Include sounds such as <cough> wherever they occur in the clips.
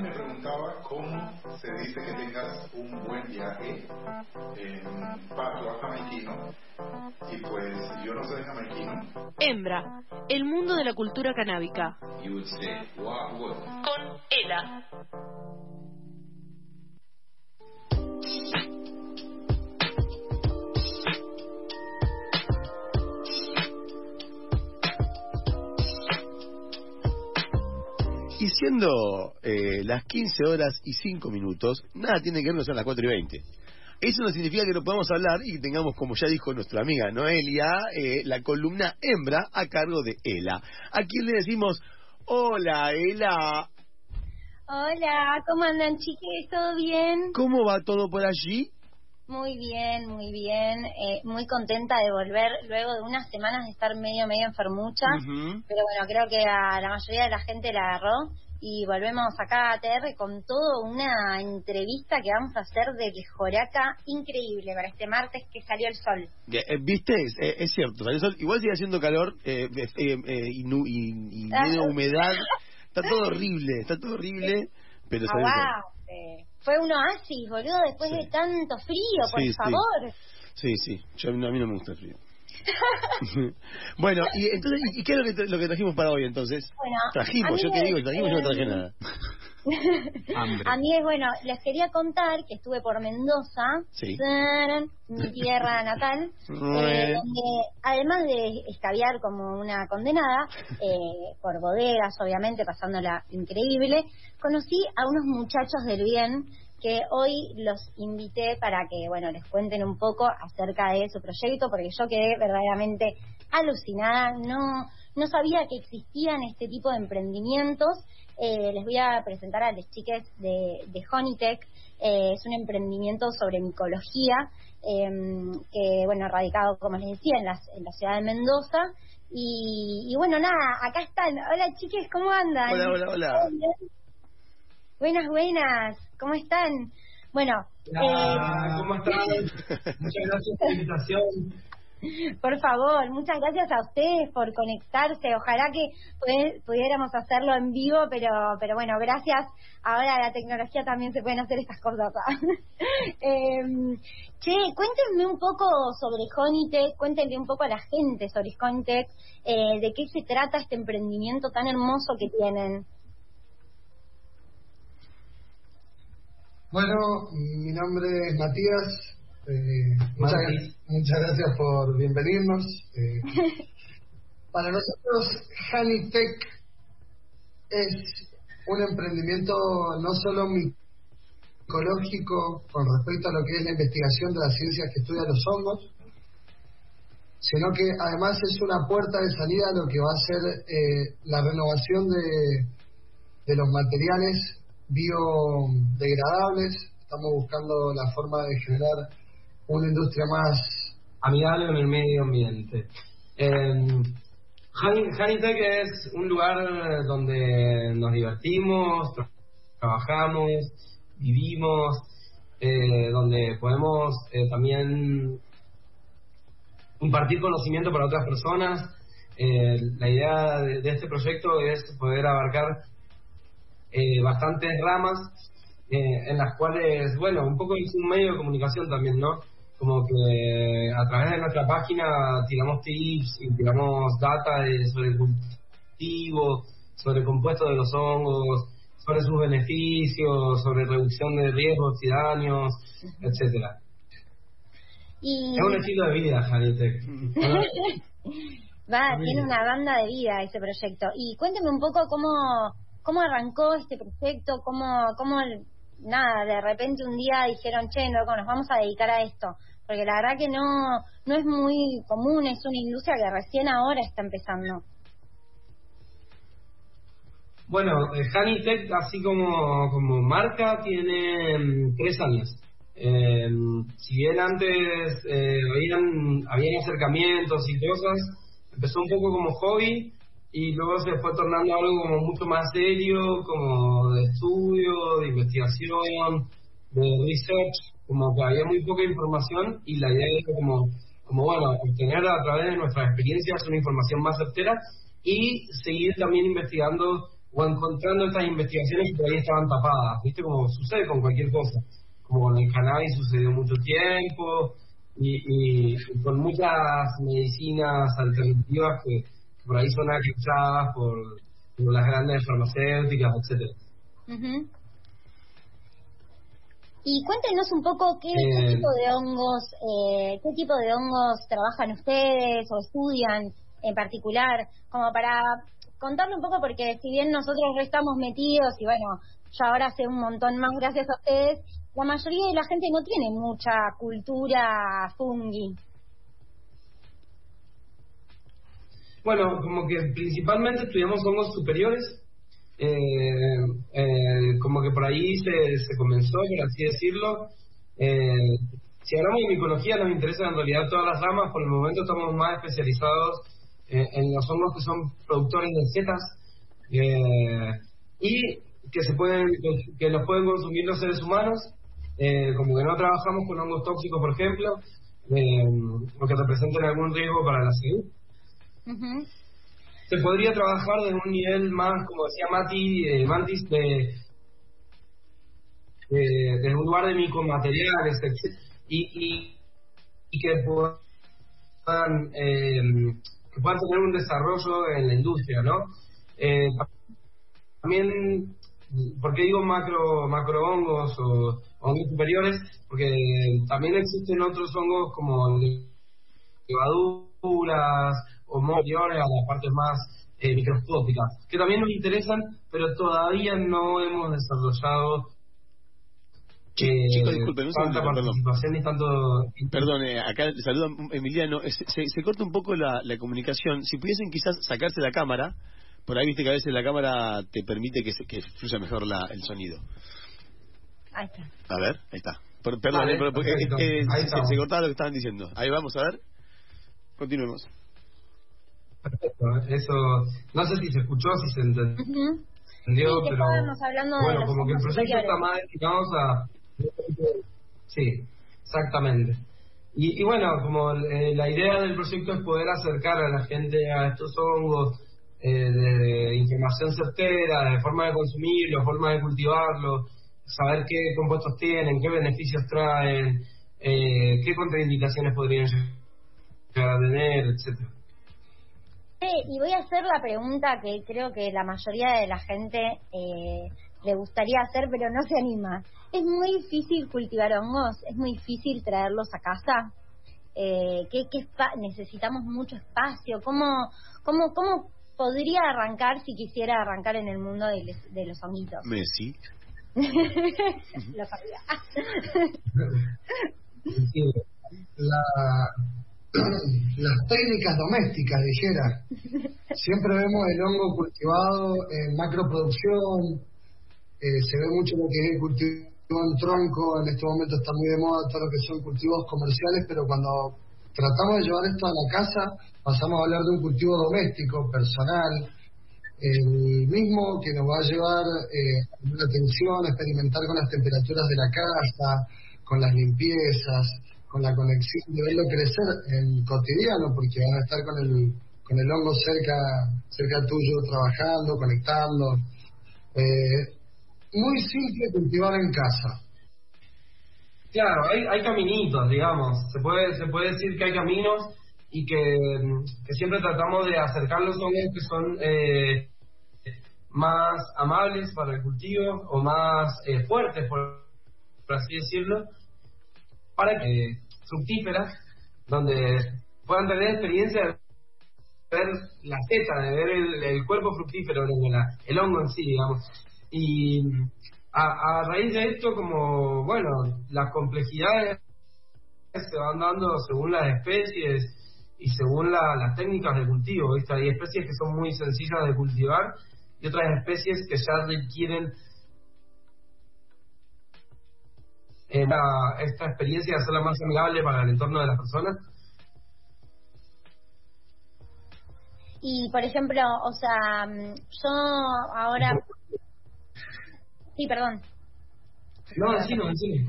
alguien me preguntaba cómo se dice que tengas un buen viaje en pato jamaiquino y pues yo no soy jamaiquino. Hembra, el mundo de la cultura canábica. You would say, what would? Con Ela. Siendo eh, las 15 horas y 5 minutos, nada tiene que ver con ser las 4 y 20. Eso no significa que no podamos hablar y que tengamos, como ya dijo nuestra amiga Noelia, eh, la columna hembra a cargo de Ela. A quien le decimos, hola Ela, Hola, ¿cómo andan chiques? ¿Todo bien? ¿cómo va todo por allí? Muy bien, muy bien. Eh, muy contenta de volver luego de unas semanas de estar medio, medio enfermucha. Pero bueno, creo que a la mayoría de la gente la agarró. Y volvemos acá a ATR con todo una entrevista que vamos a hacer de Joraca increíble para este martes que salió el sol. Eh, ¿Viste? Es, eh, es cierto, salió sol. igual sigue haciendo calor eh, eh, eh, y, nu- y- y medio humedad. Está todo <laughs> horrible, está todo horrible, pero salió el sol. Aguante. Fue un oasis, boludo, después Sí. de tanto frío, por Sí, sí. favor. Sí, sí, yo, a mí no me gusta el frío. <laughs> bueno, y entonces, ¿y qué es lo que, tra- lo que trajimos para hoy entonces? Bueno, Trajimos, yo te digo, trajimos, yo no traje nada. <laughs> A mí es bueno, les quería contar que estuve por Mendoza, Sí. tarán, mi tierra natal, <laughs> eh, donde además de escabiar como una condenada, eh, por bodegas obviamente, pasándola increíble, conocí a unos muchachos del bien que hoy los invité para que, bueno, les cuenten un poco acerca de su proyecto, porque yo quedé verdaderamente alucinada, no, no sabía que existían este tipo de emprendimientos. Eh, les voy a presentar a las chiques de, de Honeytech. Eh, es un emprendimiento sobre micología, eh, que, bueno, radicado, como les decía, en la, en la ciudad de Mendoza. Y, y bueno, nada, acá están. Hola chiques, ¿cómo andan? Hola, hola, hola. Buenas, buenas, ¿cómo están? Bueno, eh, ¿cómo están? <laughs> Muchas gracias por la invitación. Por favor, muchas gracias a ustedes por conectarse. Ojalá que pudi- pudiéramos hacerlo en vivo, pero pero bueno, gracias. Ahora la tecnología también se pueden hacer estas cosas. eh, <laughs> che, cuéntenme un poco sobre Honeytech, cuéntenle un poco a la gente sobre Honeytech, eh, de qué se trata este emprendimiento tan hermoso que tienen. Bueno, mi nombre es Matías. eh, muchas, gracias por bienvenirnos. eh. <laughs> para nosotros, Honeytech es un emprendimiento no solo micológico con respecto a lo que es la investigación de las ciencias que estudian los hongos, sino que además es una puerta de salida a lo que va a ser eh, la renovación de, de los materiales biodegradables. Estamos buscando la forma de generar una industria más Amigable con el medio ambiente. Eh, Honey- Honeytech es un lugar donde nos divertimos, tra- trabajamos, vivimos, eh, donde podemos eh, también impartir conocimiento para otras personas. Eh, la idea de, de este proyecto es poder abarcar eh, bastantes ramas eh, en las cuales, bueno, un poco es un medio de comunicación también, ¿no? Como que a través de nuestra página tiramos tips y tiramos data de- sobre el cultivo, sobre el compuesto de los hongos, sobre sus beneficios, sobre reducción de riesgos y daños, etcétera. Y Es un estilo de vida, Janitec. <laughs> Va, tiene una banda de vida ese proyecto. Y cuénteme un poco cómo, cómo arrancó este proyecto, cómo, cómo, nada, de repente un día dijeron, che, loco, nos vamos a dedicar a esto. Porque la verdad que no, no es muy común, es una industria que recién ahora está empezando. Bueno, eh, Honeytech, así como, como marca, tiene mm, tres años. Eh, si bien antes eh, habían, habían acercamientos y cosas, empezó un poco como hobby y luego se fue tornando algo como mucho más serio, como de estudio, de investigación, de research, como que había muy poca información y la idea era como, como bueno, obtener a través de nuestras experiencias una información más certera y seguir también investigando o encontrando estas investigaciones que todavía estaban tapadas, ¿viste? Como sucede con cualquier cosa. Como con el cannabis sucedió mucho tiempo y, con muchas medicinas alternativas que, por ahí son aclaradas por, las grandes farmacéuticas, etcétera. Y cuéntenos un poco qué, eh, tipo de hongos, eh, qué tipo de hongos trabajan ustedes o estudian en particular, como para contarle un poco, porque si bien nosotros estamos metidos y bueno, yo ahora sé un montón más gracias a ustedes, la mayoría de la gente no tiene mucha cultura fungi. Bueno, como que principalmente estudiamos hongos superiores, eh, eh, como que por ahí se, se comenzó, por así decirlo. Eh, si hablamos de micología, nos interesan en realidad todas las ramas. Por el momento estamos más especializados en los hongos que son productores de setas y que se pueden que los pueden consumir los seres humanos. como que no trabajamos con hongos tóxicos, por ejemplo, o que representen algún riesgo para la salud se podría trabajar desde un nivel más, como decía Mati, eh, Mantis, de, de, un lugar de micromateriales, y, y, y que puedan, eh, que puedan tener un desarrollo en la industria, ¿no? Eh, también, ¿por qué digo macro, macrohongos o hongos superiores? Porque también existen otros hongos como levaduras o mayores a las partes más eh, microscópicas, que también nos interesan, pero todavía no hemos desarrollado eh, Chicos, disculpen, un tanta participación y tanto... Perdón, eh, acá te saluda Emiliano. Se, se, corta un poco la, la, comunicación. Si pudiesen quizás sacarse la cámara, por ahí viste que a veces la cámara te permite que, se, que fluya mejor la, el sonido. Ahí está. A ver, ahí está. perdón, pero, porque, se, se cortaba lo que estaban diciendo. Ahí vamos a ver. Continuemos. Perfecto, eso no sé si se escuchó, si se entendió, pero bueno, como que el proyecto está más destinado a... Sí, exactamente. Y, y bueno, como eh, la idea del proyecto es poder acercar a la gente a estos hongos eh, de, información certera, de forma de consumirlo, forma de cultivarlo, saber qué compuestos tienen, qué beneficios traen, eh, qué contraindicaciones podrían llegar a tener, etcétera y voy a hacer la pregunta que creo que la mayoría de la gente eh, le gustaría hacer, pero no se anima. ¿Es muy difícil cultivar hongos? ¿Es muy difícil traerlos a casa? Eh, ¿qué, qué necesitamos mucho espacio? ¿Cómo, cómo, ¿Cómo podría arrancar si quisiera arrancar en el mundo de, de los honguitos? Messi. <laughs> Lo sabía. <laughs> la, las técnicas domésticas, dijera. <laughs> Siempre vemos el hongo cultivado en macroproducción, eh, se ve mucho lo que es el cultivo en tronco, en este momento está muy de moda todo lo que son cultivos comerciales, pero cuando tratamos de llevar esto a la casa, pasamos a hablar de un cultivo doméstico, personal, el mismo que nos va a llevar eh, la atención, experimentar con las temperaturas de la casa, con las limpiezas, con la conexión de verlo crecer en cotidiano, porque van a estar con el, con el hongo cerca, cerca tuyo, trabajando, conectando. Eh, muy simple cultivar en casa. Claro, hay, hay caminitos, digamos. Se puede, se puede decir que hay caminos y que, que siempre tratamos de acercar los hongos que son eh, más amables para el cultivo o más eh, fuertes, por así decirlo, para que fructíferas, donde puedan tener experiencia de ver la teta, de ver el, cuerpo fructífero, el hongo en sí, digamos. Y a, raíz de esto, como, bueno, las complejidades se van dando según las especies y según las técnicas de cultivo. Hay especies que son muy sencillas de cultivar y otras especies que ya requieren esta experiencia de hacerla más amigable para el entorno de las personas? Y, por ejemplo, o sea, mm, yo ahora... Sí, perdón. No, sí, no, sí.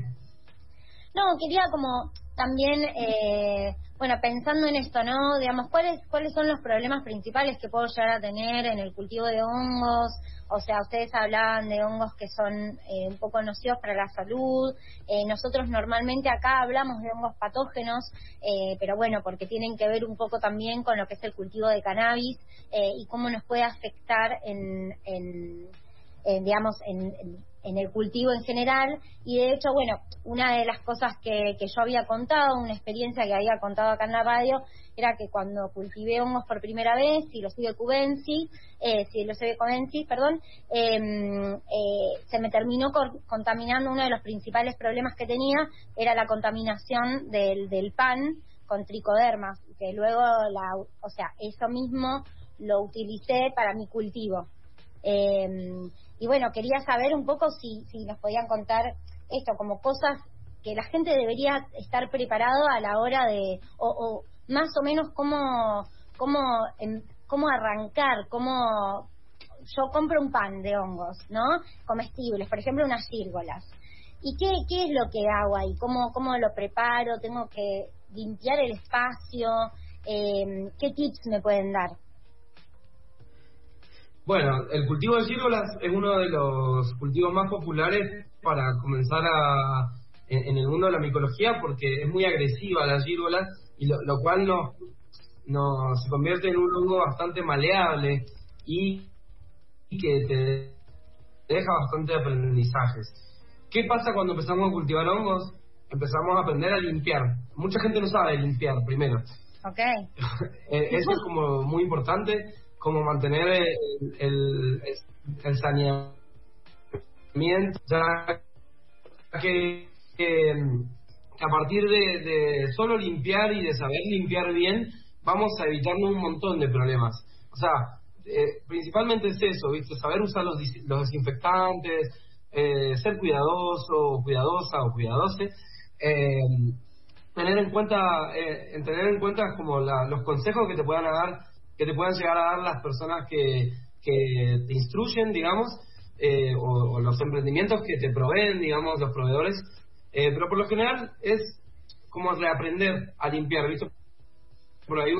No, quería como también, eh, bueno, pensando en esto, ¿no? Digamos, ¿cuáles, ¿cuáles son los problemas principales que puedo llegar a tener en el cultivo de hongos? O sea, ustedes hablaban de hongos que son eh, un poco nocivos para la salud. Eh, nosotros normalmente acá hablamos de hongos patógenos, eh, pero bueno, porque tienen que ver un poco también con lo que es el cultivo de cannabis y cómo nos puede afectar en, en, digamos, en, en el cultivo en general y de hecho, bueno, una de las cosas que, que, yo había contado, una experiencia que había contado acá en la radio, era que cuando cultivé hongos por primera vez, y los cubensi, eh, si los cubensi, perdón, em, eh, se me terminó contaminando uno de los principales problemas que tenía, era la contaminación del, del pan con tricodermas, que luego, la, o sea, eso mismo lo utilicé para mi cultivo. Eh, y bueno, quería saber un poco si, si nos podían contar esto, como cosas que la gente debería estar preparado a la hora de, o, más o menos cómo, cómo, em, cómo arrancar, cómo yo compro un pan de hongos, ¿no? Comestibles, por ejemplo, unas círgolas. ¿Y qué, qué es lo que hago ahí? ¿Cómo, cómo lo preparo? ¿Tengo que limpiar el espacio? Eh, ¿Qué tips me pueden dar? Bueno, el cultivo de círgolas es uno de los cultivos más populares para comenzar a, en, el mundo de la micología porque es muy agresiva la círgola y lo, cual nos, no, se convierte en un hongo bastante maleable y, que te deja bastante aprendizajes. ¿Qué pasa cuando empezamos a cultivar hongos? Empezamos a aprender a limpiar. Mucha gente no sabe limpiar primero. Ok. <laughs> Eh, eso es como muy importante como mantener el, el, saneamiento, ya que, a partir de, solo limpiar y de saber limpiar bien, vamos a evitarnos un montón de problemas. O sea, eh, principalmente es eso, ¿viste? Saber usar los, desinfectantes, eh, ser cuidadoso, cuidadosa o cuidadose, eh, tener en cuenta, tener en cuenta como los consejos que te puedan dar que te puedan llegar a dar las personas que, que te instruyen, digamos, eh, o, los emprendimientos que te proveen, digamos, los proveedores. Eh, pero por lo general es como reaprender a limpiar, ¿visto? Por ahí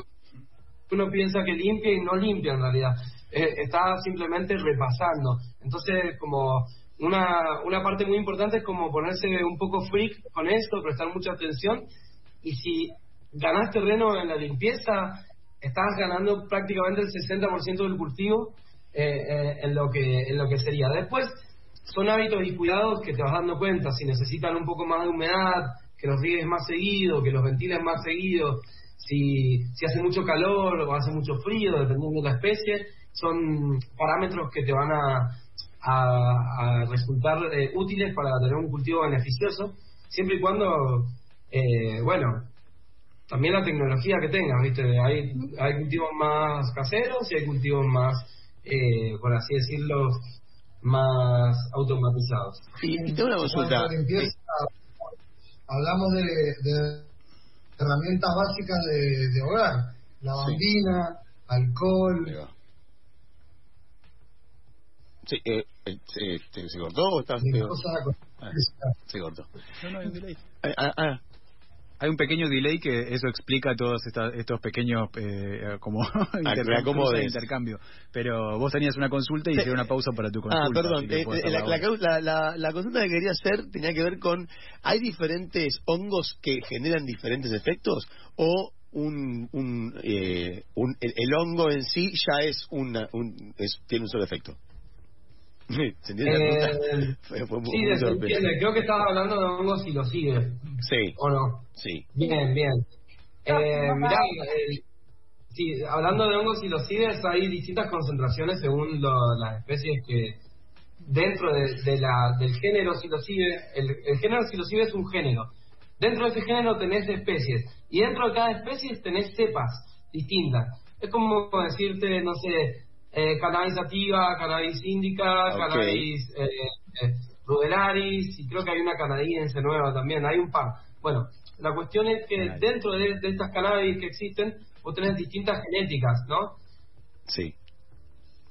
uno piensa que limpia y no limpia en realidad. Eh, está simplemente repasando. Entonces, como una, una parte muy importante es como ponerse un poco freak con esto, prestar mucha atención. Y si ganas terreno en la limpieza, estás ganando prácticamente el 60% del cultivo eh, eh, en, lo que, en lo que sería. Después, son hábitos y cuidados que te vas dando cuenta. Si necesitan un poco más de humedad, que los riegues más seguido, que los ventiles más seguido, si, si hace mucho calor o hace mucho frío, dependiendo de la especie, son parámetros que te van a, a, resultar eh, útiles para tener un cultivo beneficioso, siempre y cuando, bueno, también la tecnología que tengas, ¿viste? Hay, hay cultivos más caseros y hay cultivos más, eh, por así decirlo, más automatizados. Y, tengo una consulta. hablamos de, herramientas básicas de, hogar, lavandina, alcohol. Sí, eh, eh, ¿se, cortó o estás...? Ah, se cortó. No, no, delay. Ah, ah, hay un pequeño delay que eso explica todos estos pequeños eh, como <laughs> de intercambio. Pero vos tenías una consulta y hice una pausa para tu consulta. Ah, perdón. Eh, eh, la, la, la, consulta que quería hacer tenía que ver con, ¿hay diferentes hongos que generan diferentes efectos? ¿O un, un, eh, un el, hongo en sí ya es, una, un, es tiene un solo efecto? <laughs> ¿Se entiende eh, <laughs> sí, se entiende. Creo que estabas hablando de hongos y lo sigue. Sí. ¿O no? Sí. Bien, bien. Eh, mirá, eh, sí, hablando de hongos y los CIDES, hay distintas concentraciones según las especies que dentro de, la, del género psilocibe, el, el género psilocibe es un género. Dentro de ese género tenés especies y dentro de cada especie tenés cepas distintas. Es como decirte, no sé, eh, cannabis sativa, cannabis indica, cannabis eh, eh, rudelaris, y creo que hay una canadiense nueva también, hay un par. Bueno, la cuestión es que dentro de, estas cannabis que existen, vos tenés distintas genéticas, ¿no? Sí.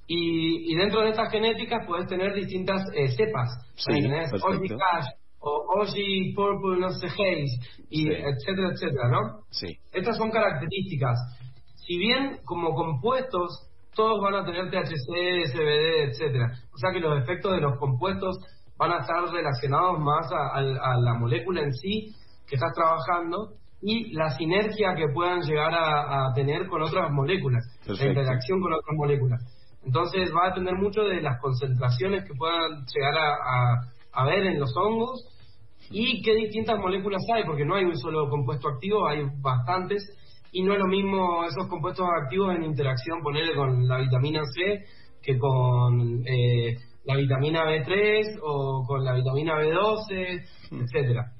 Y, y dentro de estas genéticas podés tener distintas eh, cepas. Sí, tenés o Oji Purple no sé Haze, y Sí. etcétera, etcétera, ¿no? Sí. Estas son características. Si bien como compuestos todos van a tener THC, CBD, etcétera. O sea que los efectos de los compuestos van a estar relacionados más a, a- a la molécula en sí que estás trabajando y la sinergia que puedan llegar a, a tener con otras moléculas, Perfecto. la interacción con otras moléculas. Entonces va a depender mucho de las concentraciones que puedan llegar a ver en los hongos y qué distintas moléculas hay, porque no hay un solo compuesto activo, hay bastantes, y no es lo mismo esos compuestos activos en interacción, ponerle con la vitamina C, que con eh, la vitamina B3 o con la vitamina B12, etcétera.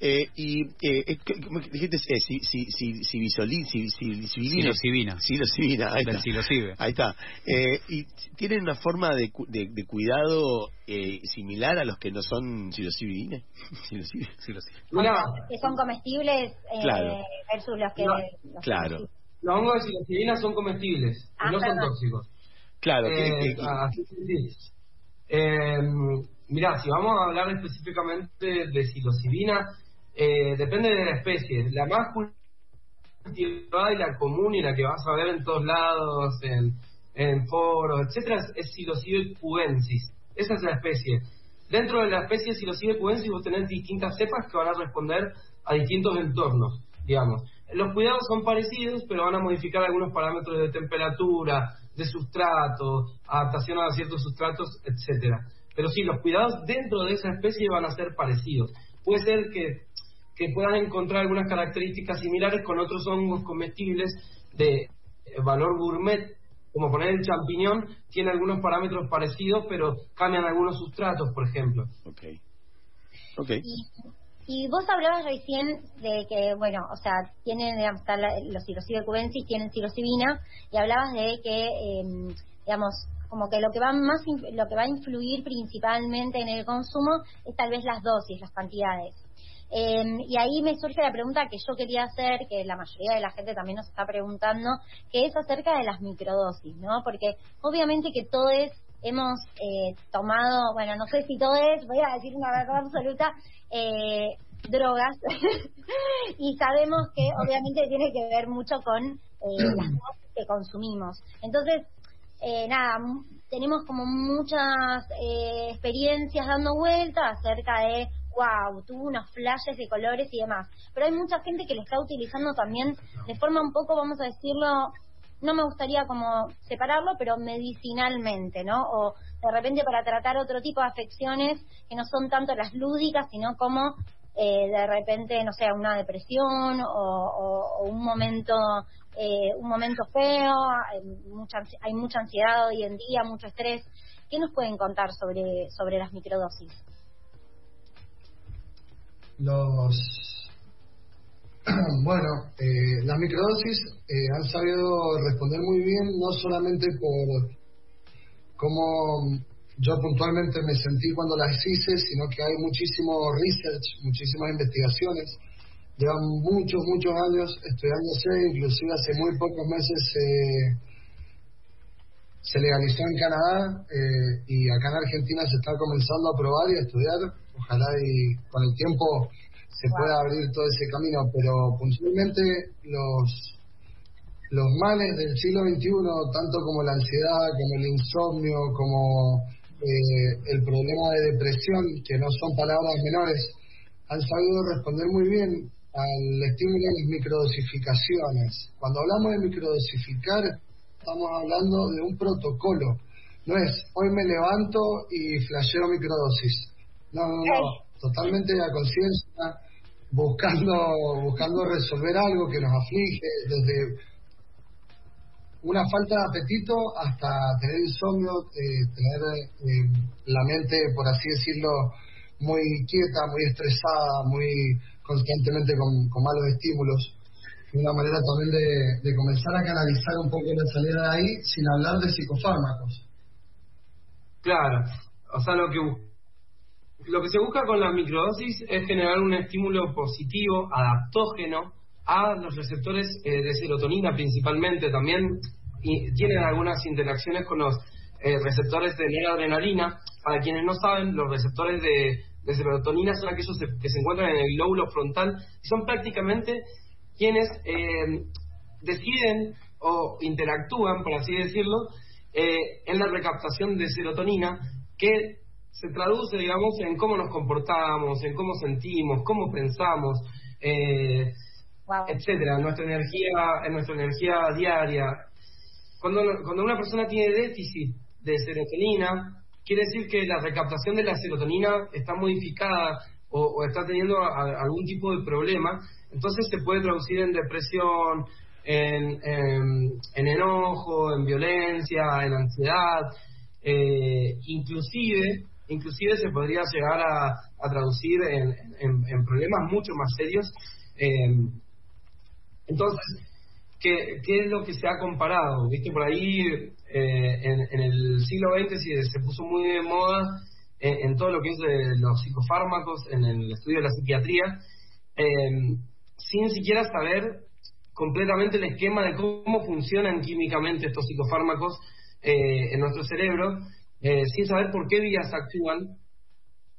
Eh, y eh, eh, ¿qué- ¿cómo que dijiste eh, si si si si bisolín si si psilocibina ahí está. ahí está. Eh, y tienen una forma de, cu- de, de cuidado eh, similar a los que no son. Psilocibe. <laughs> Una, que son comestibles eh, Claro. versus los que... No, los claro. los hongos de psilocibina son comestibles, Ah, y no son tóxicos. claro que- Eh, que- así que sí. Eh, mirá, si vamos a hablar específicamente de psilocibina, eh, depende de la especie. La más cultivada y la común y la que vas a ver en todos lados, en, foros, etcétera, es Psilocybe cubensis. Esa es la especie. Dentro de la especie Psilocybe cubensis vos tenés distintas cepas que van a responder a distintos entornos, digamos. Los cuidados son parecidos, pero van a modificar algunos parámetros de temperatura, de sustrato, adaptación a ciertos sustratos, etcétera. Pero sí, los cuidados dentro de esa especie van a ser parecidos. Puede ser que, que puedas encontrar algunas características similares con otros hongos comestibles de eh, valor gourmet, como poner el champiñón, tiene algunos parámetros parecidos, pero cambian algunos sustratos, por ejemplo. okay ok Y, y vos hablabas recién de que, bueno, o sea, tienen, digamos, los psilocibe cubensis, tienen psilocibina, y hablabas de que, eh, digamos, como que lo que va más lo que va a influir principalmente en el consumo es tal vez las dosis, las cantidades. Eh, y ahí me surge la pregunta que yo quería hacer, que la mayoría de la gente también nos está preguntando, que es acerca de las microdosis, ¿no? Porque obviamente que todos hemos eh, tomado, bueno, no sé si todos, voy a decir una verdad absoluta, eh, drogas, <laughs> y sabemos que obviamente tiene que ver mucho con eh, las dosis que consumimos. Entonces, eh, nada, tenemos como muchas eh, experiencias dando vuelta acerca de, wow, tuvo unos flashes de colores y demás. Pero hay mucha gente que lo está utilizando también de forma un poco, vamos a decirlo, no me gustaría como separarlo, pero medicinalmente, ¿no? O de repente para tratar otro tipo de afecciones que no son tanto las lúdicas, sino como eh, de repente, no sé, una depresión o, un momento eh, un momento feo, hay mucha, hay mucha ansiedad hoy en día, mucho estrés. ¿Qué nos pueden contar sobre, sobre las microdosis? Los <clears throat> bueno eh, las microdosis eh, han sabido responder muy bien no solamente por cómo yo puntualmente me sentí cuando las hice sino que hay muchísimo research muchísimas investigaciones llevan muchos muchos años estudiándose inclusive hace muy pocos meses se legalizó en Canadá eh, y acá en Argentina se está comenzando a probar y a estudiar. Ojalá y con el tiempo se pueda abrir todo ese camino, pero puntualmente los los males del siglo XXI, tanto como la ansiedad, como el insomnio, como eh, el problema de depresión, que no son palabras menores, han sabido responder muy bien al estímulo de las microdosificaciones. Cuando hablamos de microdosificar, estamos hablando de un protocolo. No es hoy me levanto y flasheo microdosis. No, no, no. Totalmente a conciencia, buscando, buscando resolver algo que nos aflige, desde una falta de apetito hasta tener insomnio, eh, tener eh, la mente, por así decirlo, muy quieta, muy estresada, muy constantemente con, con malos estímulos. Una manera también de, de comenzar a canalizar un poco la salida de ahí sin hablar de psicofármacos. Claro, o sea, lo que lo que se busca con la microdosis es generar un estímulo positivo, adaptógeno, a los receptores eh, de serotonina principalmente. También y tienen algunas interacciones con los eh, receptores de noradrenalina. Para quienes no saben, los receptores de, serotonina son aquellos que se encuentran en el lóbulo frontal y son prácticamente quienes eh, deciden o interactúan, por así decirlo, eh, en la recaptación de serotonina que se traduce, digamos, en cómo nos comportamos, en cómo sentimos, cómo pensamos, eh, etcétera, nuestra energía, en nuestra energía diaria. Cuando, cuando una persona tiene déficit de serotonina, quiere decir que la recaptación de la serotonina está modificada o, está teniendo algún tipo de problema, entonces se puede traducir en depresión, en, en, enojo, en violencia, en ansiedad, eh, inclusive, inclusive se podría llegar a, a traducir en, en, problemas mucho más serios. Eh, entonces, ¿qué, ¿qué es lo que se ha comparado? Viste, por ahí eh, en, el siglo XX se, puso muy de moda en, todo lo que es de los psicofármacos, en el estudio de la psiquiatría, eh, sin siquiera saber completamente el esquema de cómo funcionan químicamente estos psicofármacos eh, en nuestro cerebro, sin saber por qué vías actúan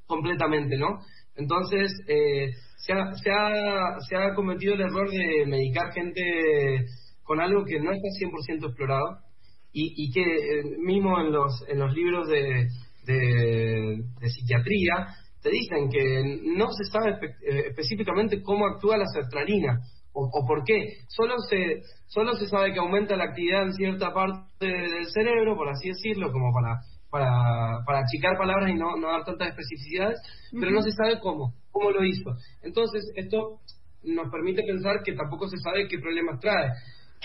completamente, ¿no? Entonces, se, ha, se, ha, se ha cometido el error de medicar gente con algo que no está 100% explorado y, que eh, mismo en los, en los libros de, de, psiquiatría te dicen que no se sabe eh, específicamente cómo actúa la sertralina o, o, por qué. Solo se, solo se sabe que aumenta la actividad en cierta parte del cerebro, por así decirlo, como para, para, para achicar palabras y no, no dar tantas especificidades, pero no se sabe cómo, cómo lo hizo. Entonces, esto nos permite pensar que tampoco se sabe qué problemas trae.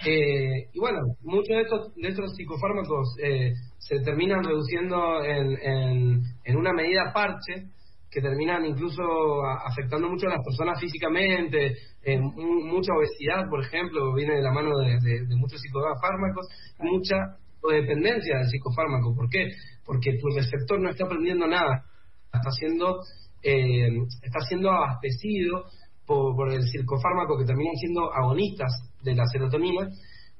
Eh, y bueno, muchos de estos, de estos psicofármacos eh, se terminan reduciendo en, en, una medida parche que terminan incluso afectando mucho a las personas físicamente, mucha obesidad, por ejemplo, viene de la mano de, muchos psicofármacos, mucha dependencia del psicofármaco. ¿Por qué? Porque tu receptor no está aprendiendo nada, está siendo, eh, está siendo abastecido por, el psicofármaco que terminan siendo agonistas de la serotonina,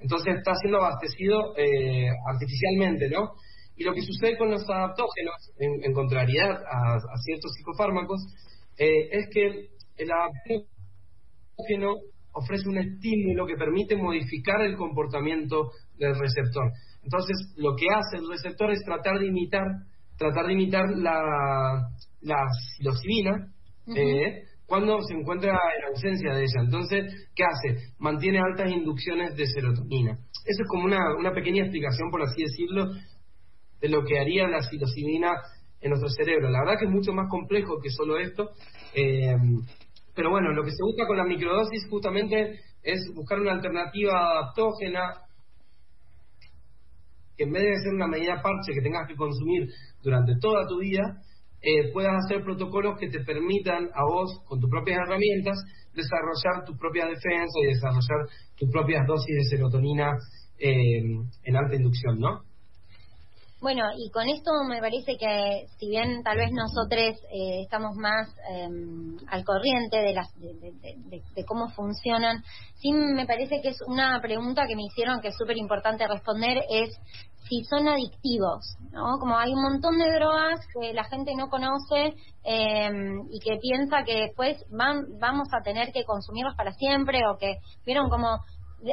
entonces está siendo abastecido eh, artificialmente, ¿no? Y lo que sucede con los adaptógenos, en, contrariedad a, ciertos psicofármacos, eh, es que el adaptógeno ofrece un estímulo que permite modificar el comportamiento del receptor. Entonces, lo que hace el receptor es tratar de imitar, tratar de imitar la, la psilocibina, eh, cuando se encuentra en ausencia de ella. Entonces, ¿qué hace? Mantiene altas inducciones de serotonina. Eso es como una, una pequeña explicación, por así decirlo, de lo que haría la psilocibina en nuestro cerebro. La verdad que es mucho más complejo que solo esto. Eh, pero bueno, lo que se busca con la microdosis justamente es buscar una alternativa adaptógena que en vez de ser una medida parche que tengas que consumir durante toda tu vida, eh, puedas hacer protocolos que te permitan a vos, con tus propias herramientas, desarrollar tus propias defensas y desarrollar tus propias dosis de serotonina eh, en alta inducción, ¿no? Bueno, y con esto me parece que si bien tal vez nosotros eh, estamos más em, al corriente de, las, de, cómo funcionan, sí me parece que es una pregunta que me hicieron que es súper importante responder, es si son adictivos, ¿no? Como hay un montón de drogas que la gente no conoce em, y que piensa que después van, vamos a tener que consumirlos para siempre o que vieron como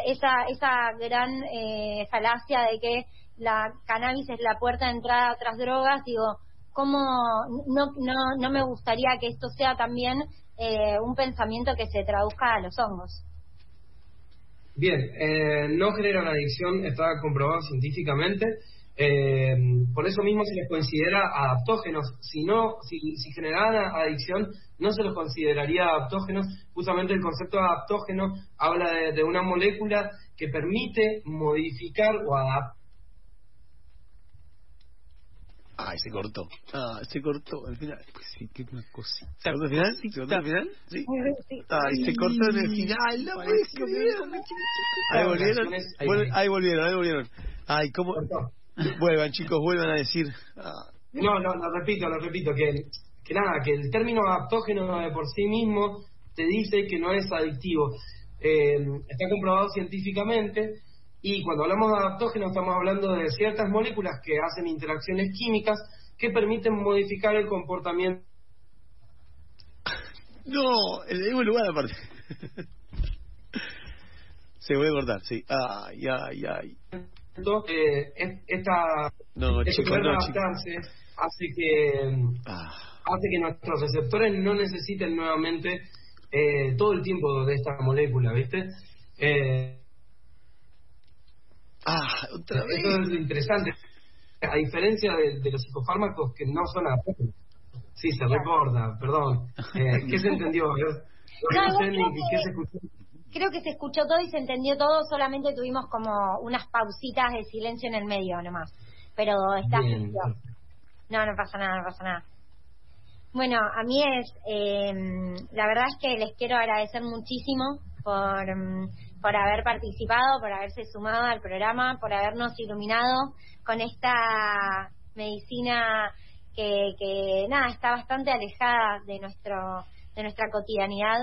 esa, esa gran eh, falacia de que la cannabis es la puerta de entrada a otras drogas, digo, ¿cómo no, no, no me gustaría que esto sea también eh, un pensamiento que se traduzca a los hongos? Bien, eh, no generan adicción, está comprobado científicamente. Eh, por eso mismo se les considera adaptógenos. Si no, si, si generaran adicción, no se los consideraría adaptógenos. Justamente el concepto de adaptógeno habla de, de una molécula que permite modificar o adaptar Ay, se cortó. Ah, se cortó al final. Pues sí, qué una cosita. ¿Se cortó al final? ¿Se cortó al final? Sí. Ay, se cortó en el final. No puedes. Ahí volvieron. Ahí volvieron, ahí volvieron. Ay, ¿cómo? Vuelvan, chicos, vuelvan a decir. Ah. No, no, lo repito, lo repito, que, que nada, que el término adaptógeno de por sí mismo te dice que no es adictivo. Eh, está comprobado científicamente y cuando hablamos de adaptógenos estamos hablando de ciertas moléculas que hacen interacciones químicas que permiten modificar el comportamiento No, en el mismo lugar aparte. Se vuelve a cortar, sí. Ay, ay, ay. Eh, es- esta No, este no, adaptarse hace que Ah, hace que nuestros receptores no necesiten nuevamente eh, todo el tiempo de esta molécula, ¿viste? Eh, ah, otra vez. Eso es lo interesante. A diferencia de, de los psicofármacos que no son adaptables. Sí, se recorta, perdón. Eh, ¿Qué se entendió? Yo- yo No, no sé igual ni creo qué que- se escuchó. Creo que se escuchó todo y se entendió todo, solamente tuvimos como unas pausitas de silencio en el medio nomás. Pero está Bien. No, no pasa nada, no pasa nada. Bueno, a mí es, eh, la verdad es que les quiero agradecer muchísimo por, mm, por haber participado, por haberse sumado al programa, por habernos iluminado con esta medicina que, que nada, está bastante alejada de nuestro, de nuestra cotidianidad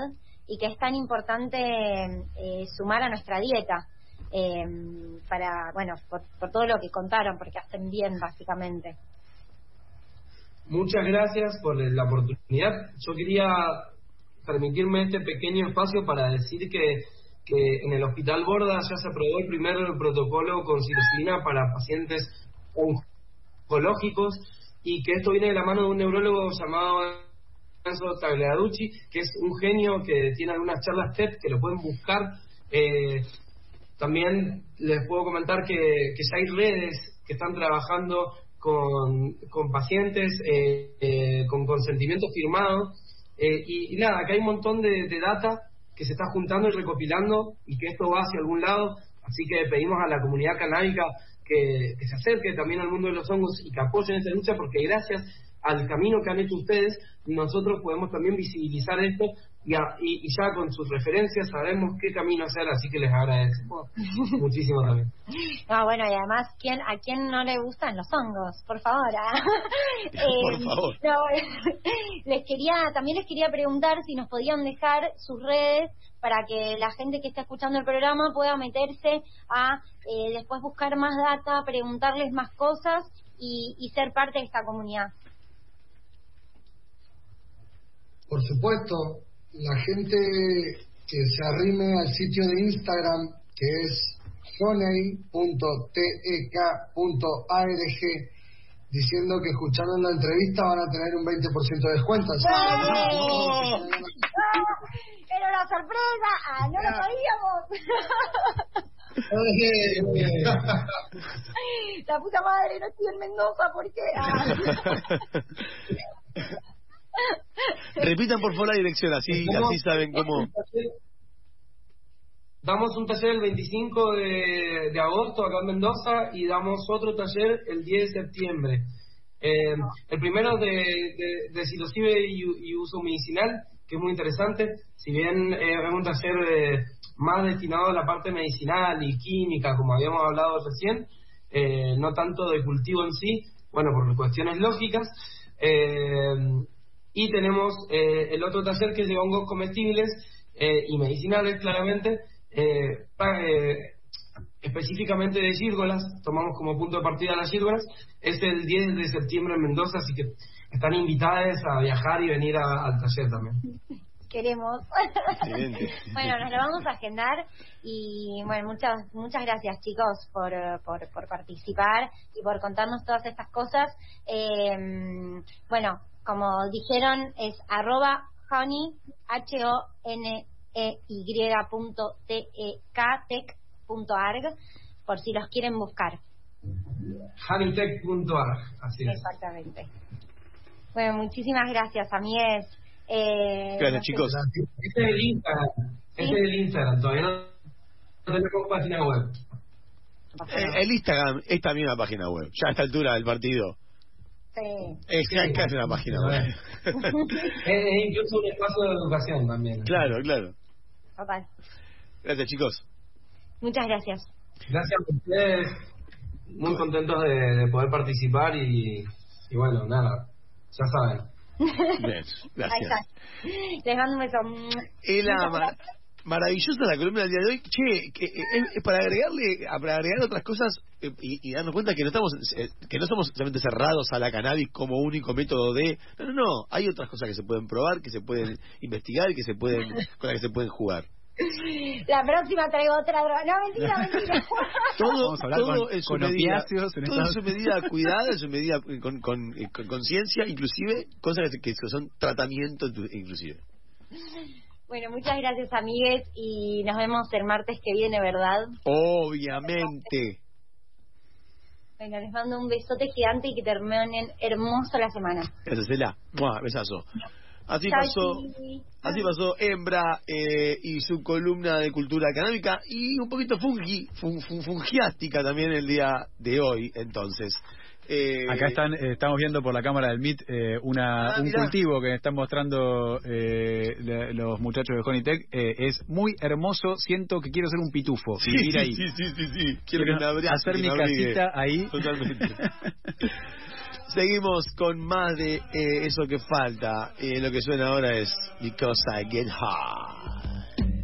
y que es tan importante eh, sumar a nuestra dieta eh, para, bueno, por, por todo lo que contaron, porque hacen bien básicamente. Muchas gracias por la oportunidad. Yo quería permitirme este pequeño espacio para decir que, que en el Hospital Borda ya se aprobó el primer protocolo con psilocibina para pacientes oncológicos y que esto viene de la mano de un neurólogo llamado Enzo Tagliaducci, que es un genio que tiene algunas charlas TED que lo pueden buscar. Eh, también les puedo comentar que, que hay redes que están trabajando con, con pacientes eh, eh, con consentimiento firmado. eh, y, y nada, que hay un montón de, de data que se está juntando y recopilando y que esto va hacia algún lado. Así que pedimos a la comunidad canábica que, que se acerque también al mundo de los hongos y que apoyen esta lucha porque gracias al camino que han hecho ustedes, nosotros podemos también visibilizar esto y, a- y- y ya con sus referencias sabemos qué camino hacer, así que les agradezco <laughs> muchísimo también. No, bueno, y además, ¿quién, ¿a quién no le gustan los hongos? Por favor. ah. <laughs> Por Eh, favor. no, <laughs> les quería, también les quería preguntar si nos podían dejar sus redes para que la gente que está escuchando el programa pueda meterse a eh, después buscar más data, preguntarles más cosas y, y ser parte de esta comunidad. Por supuesto, la gente que se arrime al sitio de Instagram que es honey.tek.arg diciendo que escucharon la entrevista van a tener un 20% de descuento. Así que- ¡Ah! ¡Era una sorpresa! ¡Ah, no lo sabíamos! <laughs> La puta madre, no estoy en Mendoza, ¿por qué? Ah. <laughs> Repitan por favor la dirección, así, así saben cómo. Damos un taller el 25 de, de agosto acá en Mendoza y damos otro taller el 10 de septiembre. Eh, el primero de, de, de psilocibe y, y uso medicinal, que es muy interesante. Si bien eh, es un taller eh, más destinado a la parte medicinal y química, como habíamos hablado recién, eh, no tanto de cultivo en sí, bueno, por cuestiones lógicas. Eh, y tenemos eh, el otro taller que es de hongos comestibles eh, y medicinales, claramente, eh, eh, específicamente de gírgolas, tomamos como punto de partida las gírgolas, es el 10 de septiembre en Mendoza, así que están invitadas a viajar y venir a- al taller también. <laughs> Queremos. <laughs> Bueno, nos lo vamos a agendar y bueno, muchas muchas gracias chicos por, por, por participar y por contarnos todas estas cosas. Eh, bueno, como dijeron, es arroba honey, h o n e y punto t e k punto arg, por si los quieren buscar. honeytech.ar, así es. Exactamente. Bueno, muchísimas gracias, amigues. Eh, Gracias, no sé- chicos. Este es el Instagram, este es el Instagram, todavía no no tenemos página web. Eh, el Instagram es también una página web. Ya a esta altura del partido. Sí. Es casi casi una página web. <laughs> Es, es incluso un espacio de educación también. claro, claro. Total. Gracias, chicos. Muchas gracias. Gracias a ustedes, muy contentos de, de poder participar y, y bueno, nada, ya saben. <laughs> Bien, Ahí gracias. está. Les mando un beso. El ama. Maravillosa la columna del día de hoy. Che, que, eh, es, es para agregarle, para agregar otras cosas eh, y, y darnos cuenta que no estamos, eh, que no somos solamente cerrados a la cannabis como único método de, no, no, no, hay otras cosas que se pueden probar, que se pueden investigar y que se pueden, con las que se pueden jugar. La próxima traigo otra droga. No, mentira, <laughs> mentira. Todo, Vamos a hablar todo con- en su con medida, en todo en Estados su medida cuidada, en su medida con, con, eh, con conciencia, inclusive cosas que, que son tratamiento inclusive. Bueno, muchas gracias, amigues, y nos vemos el martes que viene, ¿verdad? Obviamente. Bueno, les mando un besote gigante y que terminen hermoso la semana. Gracias, Ela. Mua, besazo. Así pasó, así pasó Hembra eh, y su columna de cultura canábica y un poquito fungi, fun- fun- fungiástica también el día de hoy, entonces. Eh, Acá están, eh, estamos viendo por la cámara del MIT eh, una, Ah, un mirá. cultivo que están mostrando eh, los muchachos de Honeytech. Eh, es muy hermoso, siento que quiero ser un pitufo. Sí, vivir sí, ahí. sí, sí, sí, sí. Quiero que me abrace, hacer que mi abrigue. casita ahí. Totalmente. <laughs> Seguimos con más de eh, eso que falta. Lo que suena ahora es Because I Get High.